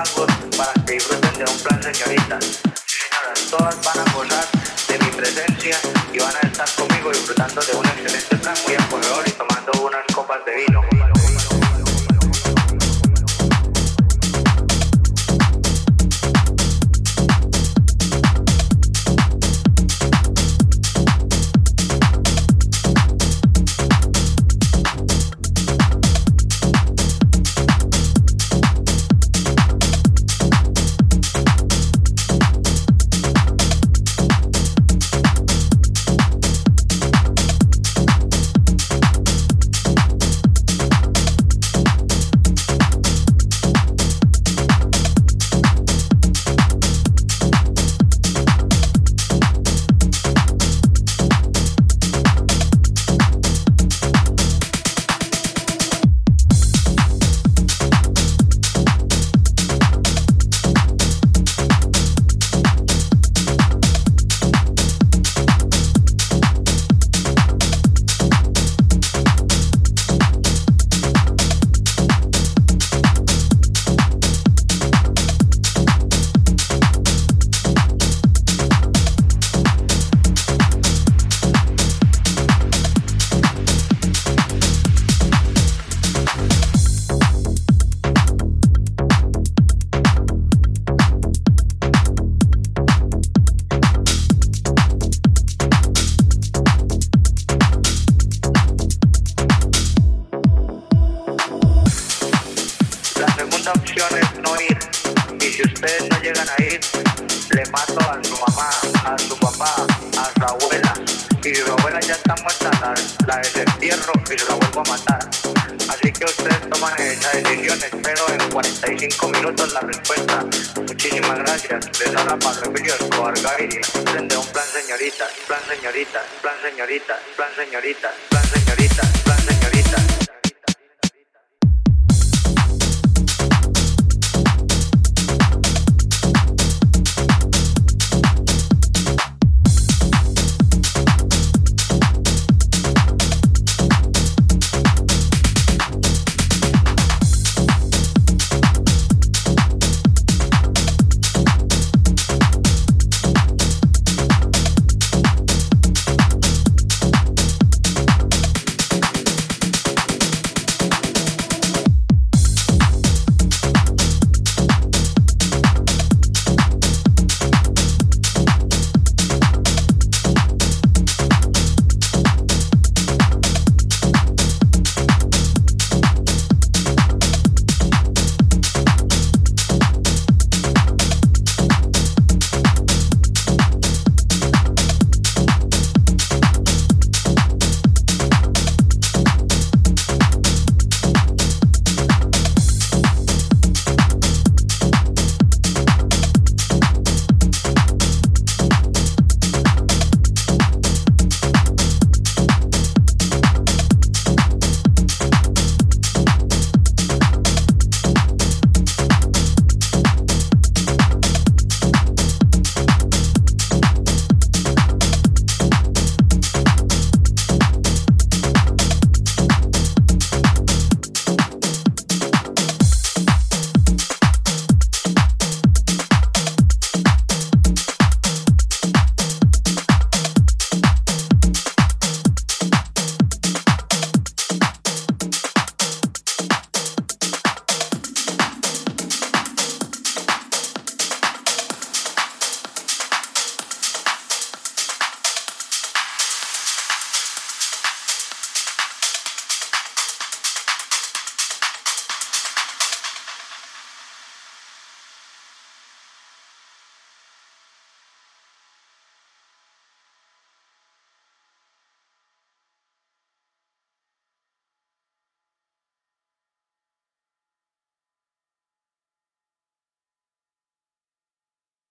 embargo para que disfruten de un plan señorita. Sí señoras, todas van a gozar.